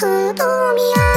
ふと見上げ